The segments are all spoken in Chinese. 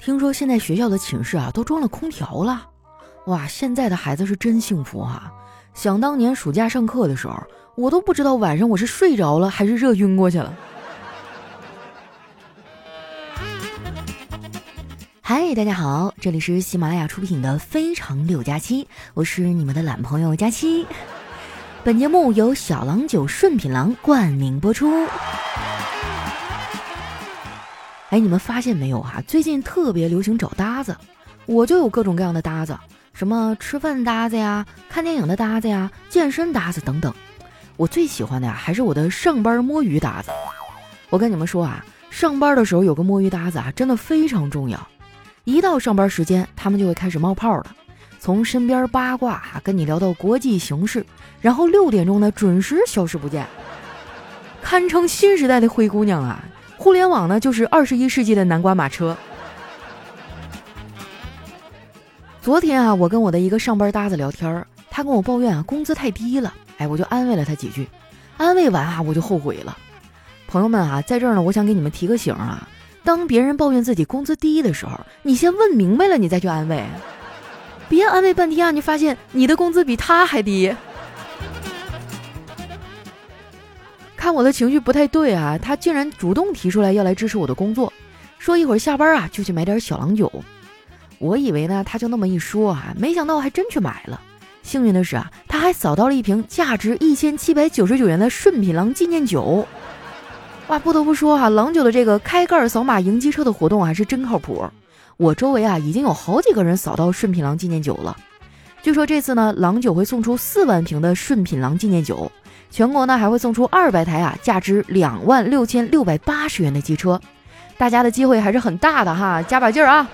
听说现在学校的寝室啊都装了空调了，哇！现在的孩子是真幸福啊。想当年暑假上课的时候，我都不知道晚上我是睡着了还是热晕过去了。嗨，大家好，这里是喜马拉雅出品的《非常六加七》，我是你们的懒朋友佳期。本节目由小郎酒顺品郎冠名播出。哎，你们发现没有哈？最近特别流行找搭子，我就有各种各样的搭子，什么吃饭搭子呀、看电影的搭子呀、健身搭子等等。我最喜欢的呀，还是我的上班摸鱼搭子。我跟你们说啊，上班的时候有个摸鱼搭子啊，真的非常重要。一到上班时间，他们就会开始冒泡了，从身边八卦啊跟你聊到国际形势，然后六点钟呢准时消失不见，堪称新时代的灰姑娘啊！互联网呢，就是二十一世纪的南瓜马车。昨天啊，我跟我的一个上班搭子聊天儿，他跟我抱怨啊，工资太低了。哎，我就安慰了他几句，安慰完啊，我就后悔了。朋友们啊，在这儿呢，我想给你们提个醒啊，当别人抱怨自己工资低的时候，你先问明白了，你再去安慰，别安慰半天啊，你发现你的工资比他还低。看我的情绪不太对啊，他竟然主动提出来要来支持我的工作，说一会儿下班啊就去买点小郎酒。我以为呢他就那么一说啊，没想到还真去买了。幸运的是啊，他还扫到了一瓶价值一千七百九十九元的顺品郎纪念酒。哇，不得不说啊，郎酒的这个开盖扫码迎机车的活动还是真靠谱。我周围啊已经有好几个人扫到顺品郎纪念酒了。据说这次呢，郎酒会送出四万瓶的顺品郎纪念酒。全国呢还会送出二百台啊，价值两万六千六百八十元的机车，大家的机会还是很大的哈，加把劲儿啊！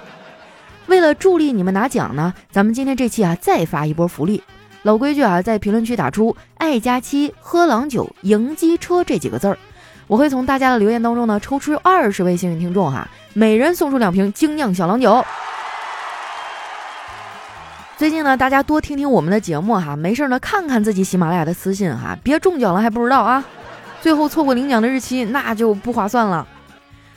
为了助力你们拿奖呢，咱们今天这期啊再发一波福利，老规矩啊，在评论区打出“爱佳期喝郎酒赢机车”这几个字儿，我会从大家的留言当中呢抽出二十位幸运听众哈，每人送出两瓶精酿小郎酒。最近呢，大家多听听我们的节目哈，没事呢看看自己喜马拉雅的私信哈，别中奖了还不知道啊，最后错过领奖的日期那就不划算了。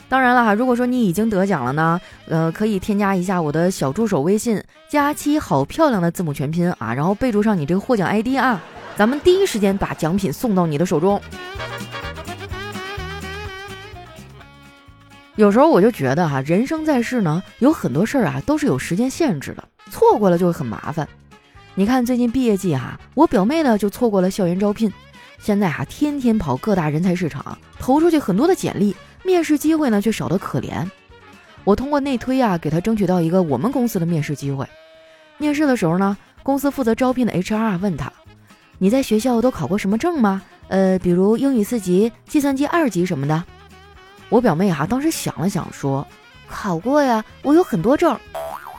当然了哈，如果说你已经得奖了呢，呃，可以添加一下我的小助手微信“佳期好漂亮”的字母全拼啊，然后备注上你这个获奖 ID 啊，咱们第一时间把奖品送到你的手中。有时候我就觉得哈，人生在世呢，有很多事儿啊都是有时间限制的，错过了就会很麻烦。你看最近毕业季哈，我表妹呢就错过了校园招聘，现在哈天天跑各大人才市场，投出去很多的简历，面试机会呢却少得可怜。我通过内推啊，给她争取到一个我们公司的面试机会。面试的时候呢，公司负责招聘的 HR 问他：“你在学校都考过什么证吗？呃，比如英语四级、计算机二级什么的。”我表妹哈当时想了想，说：“考过呀，我有很多证。”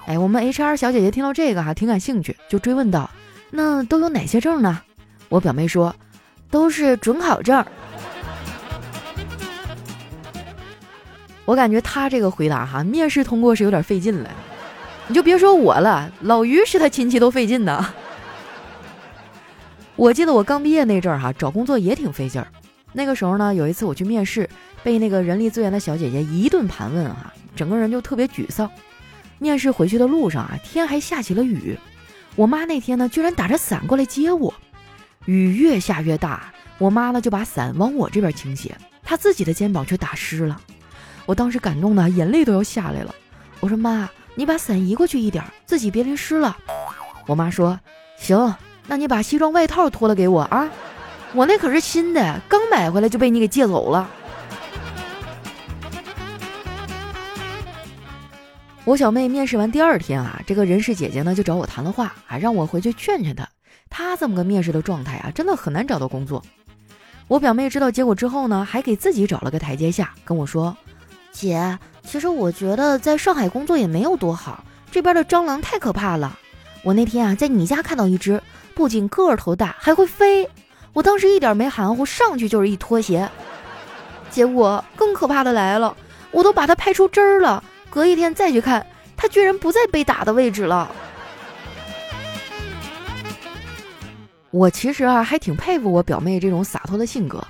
哎，我们 HR 小姐姐听到这个哈挺感兴趣，就追问道：“那都有哪些证呢？”我表妹说：“都是准考证。”我感觉她这个回答哈，面试通过是有点费劲了。你就别说我了，老于是他亲戚都费劲呢。我记得我刚毕业那阵儿哈，找工作也挺费劲儿。那个时候呢，有一次我去面试。被那个人力资源的小姐姐一顿盘问啊，整个人就特别沮丧。面试回去的路上啊，天还下起了雨。我妈那天呢，居然打着伞过来接我。雨越下越大，我妈呢就把伞往我这边倾斜，她自己的肩膀却打湿了。我当时感动的眼泪都要下来了。我说妈，你把伞移过去一点，自己别淋湿了。我妈说行，那你把西装外套脱了给我啊，我那可是新的，刚买回来就被你给借走了。我小妹面试完第二天啊，这个人事姐姐呢就找我谈了话啊，让我回去劝劝她。她这么个面试的状态啊，真的很难找到工作。我表妹知道结果之后呢，还给自己找了个台阶下，跟我说：“姐，其实我觉得在上海工作也没有多好，这边的蟑螂太可怕了。我那天啊在你家看到一只，不仅个头大，还会飞。我当时一点没含糊，上去就是一拖鞋。结果更可怕的来了，我都把它拍出汁儿了。”隔一天再去看，他居然不在被打的位置了。我其实啊还挺佩服我表妹这种洒脱的性格。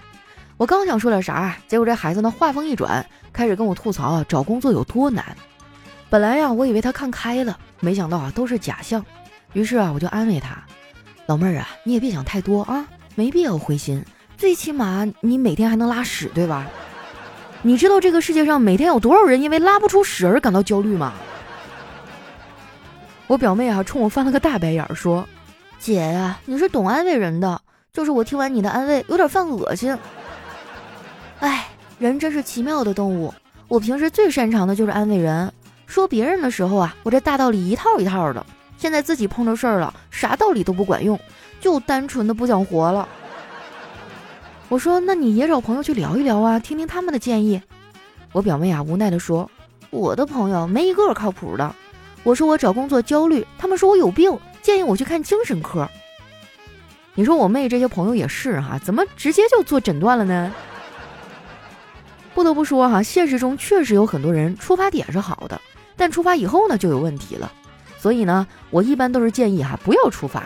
我刚想说点啥，结果这孩子呢话锋一转，开始跟我吐槽啊找工作有多难。本来呀，我以为他看开了，没想到啊都是假象。于是啊，我就安慰他：“老妹儿啊，你也别想太多啊，没必要灰心。最起码你每天还能拉屎，对吧？你知道这个世界上每天有多少人因为拉不出屎而感到焦虑吗？”我表妹啊，冲我翻了个大白眼儿，说：“姐呀，你是懂安慰人的，就是我听完你的安慰，有点犯恶心。哎，人真是奇妙的动物。我平时最擅长的就是安慰人。”说别人的时候啊，我这大道理一套一套的。现在自己碰着事儿了，啥道理都不管用，就单纯的不想活了。我说，那你也找朋友去聊一聊啊，听听他们的建议。我表妹啊无奈的说，我的朋友没一个靠谱的。我说我找工作焦虑，他们说我有病，建议我去看精神科。你说我妹这些朋友也是哈，怎么直接就做诊断了呢？不得不说哈，现实中确实有很多人出发点是好的。但出发以后呢，就有问题了，所以呢，我一般都是建议哈，不要出发。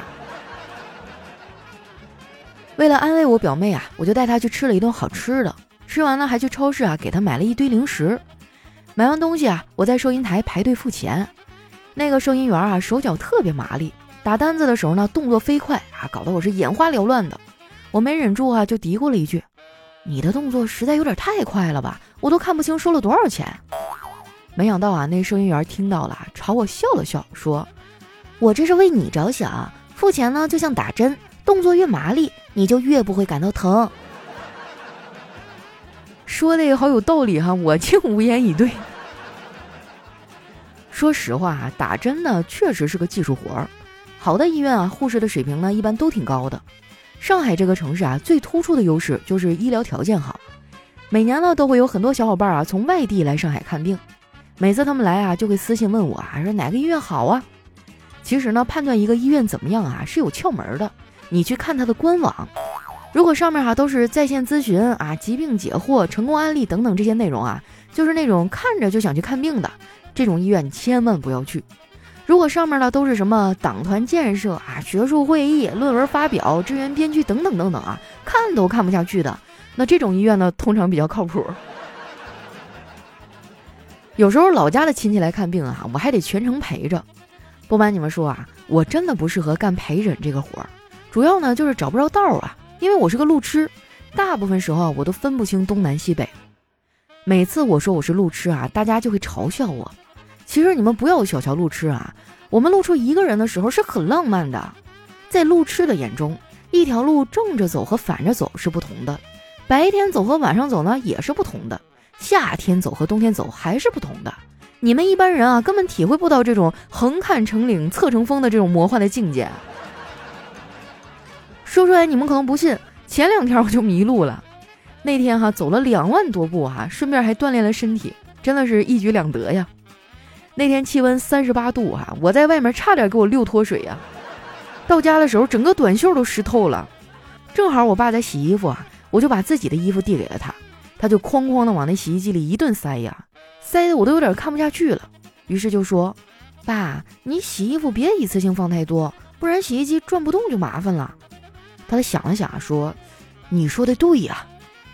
为了安慰我表妹啊，我就带她去吃了一顿好吃的，吃完呢，还去超市啊，给她买了一堆零食。买完东西啊，我在收银台排队付钱，那个收银员啊，手脚特别麻利，打单子的时候呢，动作飞快啊，搞得我是眼花缭乱的。我没忍住啊，就嘀咕了一句：“你的动作实在有点太快了吧，我都看不清收了多少钱。”没想到啊，那收银员听到了，朝我笑了笑，说：“我这是为你着想，付钱呢就像打针，动作越麻利，你就越不会感到疼。”说的也好有道理哈，我竟无言以对。说实话啊，打针呢确实是个技术活儿，好的医院啊，护士的水平呢一般都挺高的。上海这个城市啊，最突出的优势就是医疗条件好，每年呢都会有很多小伙伴啊从外地来上海看病。每次他们来啊，就会私信问我啊，说哪个医院好啊？其实呢，判断一个医院怎么样啊，是有窍门的。你去看它的官网，如果上面哈都是在线咨询啊、疾病解惑、成功案例等等这些内容啊，就是那种看着就想去看病的这种医院，千万不要去。如果上面呢都是什么党团建设啊、学术会议、论文发表、支援编剧等等等等啊，看都看不下去的，那这种医院呢，通常比较靠谱。有时候老家的亲戚来看病啊，我还得全程陪着。不瞒你们说啊，我真的不适合干陪诊这个活儿，主要呢就是找不着道啊。因为我是个路痴，大部分时候我都分不清东南西北。每次我说我是路痴啊，大家就会嘲笑我。其实你们不要小瞧路痴啊，我们路出一个人的时候是很浪漫的。在路痴的眼中，一条路正着走和反着走是不同的，白天走和晚上走呢也是不同的。夏天走和冬天走还是不同的，你们一般人啊根本体会不到这种横看成岭侧成峰的这种魔幻的境界。说出来你们可能不信，前两天我就迷路了，那天哈走了两万多步哈，顺便还锻炼了身体，真的是一举两得呀。那天气温三十八度哈，我在外面差点给我溜脱水呀，到家的时候整个短袖都湿透了，正好我爸在洗衣服啊，我就把自己的衣服递给了他。他就哐哐的往那洗衣机里一顿塞呀，塞的我都有点看不下去了。于是就说：“爸，你洗衣服别一次性放太多，不然洗衣机转不动就麻烦了。”他想了想说：“你说的对呀。”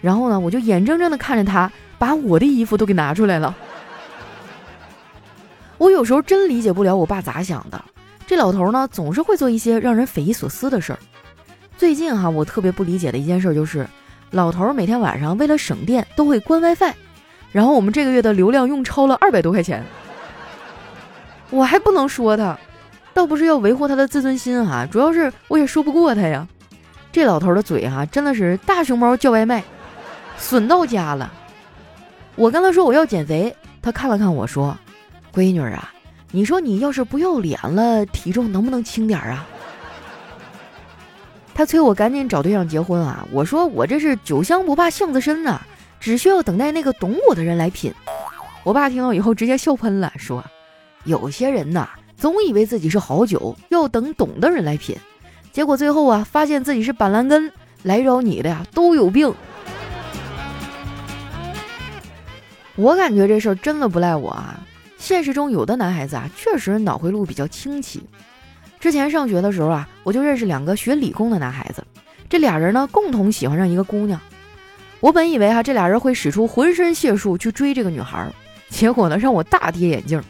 然后呢，我就眼睁睁的看着他把我的衣服都给拿出来了。我有时候真理解不了我爸咋想的，这老头呢总是会做一些让人匪夷所思的事儿。最近哈，我特别不理解的一件事就是。老头每天晚上为了省电都会关 WiFi，然后我们这个月的流量用超了二百多块钱，我还不能说他，倒不是要维护他的自尊心哈，主要是我也说不过他呀。这老头的嘴哈真的是大熊猫叫外卖，损到家了。我跟他说我要减肥，他看了看我说：“闺女啊，你说你要是不要脸了，体重能不能轻点啊？”他催我赶紧找对象结婚啊！我说我这是酒香不怕巷子深呐，只需要等待那个懂我的人来品。我爸听到以后直接笑喷了，说：“有些人呐，总以为自己是好酒，要等懂的人来品，结果最后啊，发现自己是板蓝根，来找你的呀都有病。”我感觉这事儿真的不赖我啊！现实中有的男孩子啊，确实脑回路比较清奇。之前上学的时候啊，我就认识两个学理工的男孩子，这俩人呢共同喜欢上一个姑娘。我本以为哈这俩人会使出浑身解数去追这个女孩，结果呢让我大跌眼镜。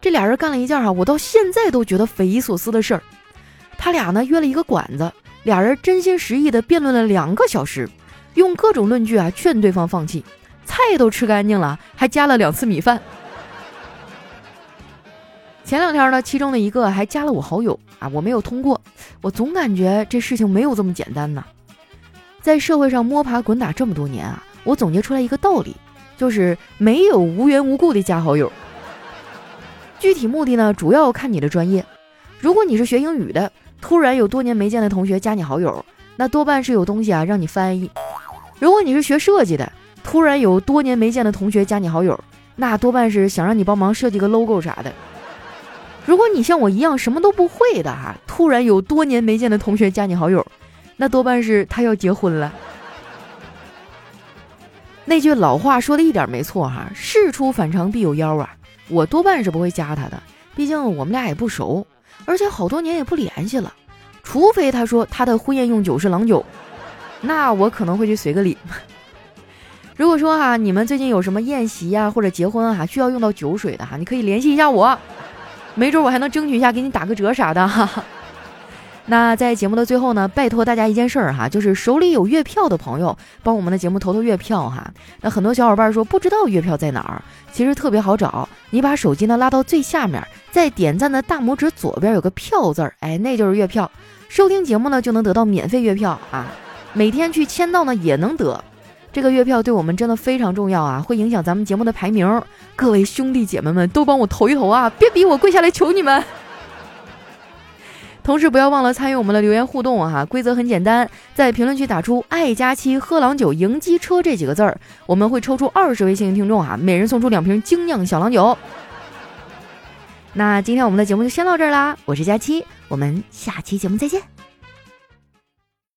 这俩人干了一件哈，我到现在都觉得匪夷所思的事儿。他俩呢约了一个馆子，俩人真心实意的辩论了两个小时，用各种论据啊劝对方放弃。菜都吃干净了，还加了两次米饭。前两天呢，其中的一个还加了我好友啊，我没有通过。我总感觉这事情没有这么简单呢。在社会上摸爬滚打这么多年啊，我总结出来一个道理，就是没有无缘无故的加好友。具体目的呢，主要看你的专业。如果你是学英语的，突然有多年没见的同学加你好友，那多半是有东西啊让你翻译。如果你是学设计的，突然有多年没见的同学加你好友，那多半是想让你帮忙设计个 logo 啥的。如果你像我一样什么都不会的哈，突然有多年没见的同学加你好友，那多半是他要结婚了。那句老话说的一点没错哈，事出反常必有妖啊！我多半是不会加他的，毕竟我们俩也不熟，而且好多年也不联系了。除非他说他的婚宴用酒是郎酒，那我可能会去随个礼。如果说哈，你们最近有什么宴席呀或者结婚啊需要用到酒水的哈，你可以联系一下我。没准我还能争取一下，给你打个折啥的哈。那在节目的最后呢，拜托大家一件事儿哈，就是手里有月票的朋友，帮我们的节目投投月票哈。那很多小伙伴说不知道月票在哪儿，其实特别好找，你把手机呢拉到最下面，在点赞的大拇指左边有个票字儿，哎，那就是月票。收听节目呢就能得到免费月票啊，每天去签到呢也能得。这个月票对我们真的非常重要啊，会影响咱们节目的排名。各位兄弟姐妹们都帮我投一投啊，别逼我跪下来求你们。同时不要忘了参与我们的留言互动啊，规则很简单，在评论区打出“爱佳期喝郎酒迎机车”这几个字儿，我们会抽出二十位幸运听众啊，每人送出两瓶精酿小郎酒。那今天我们的节目就先到这儿啦，我是佳期，我们下期节目再见。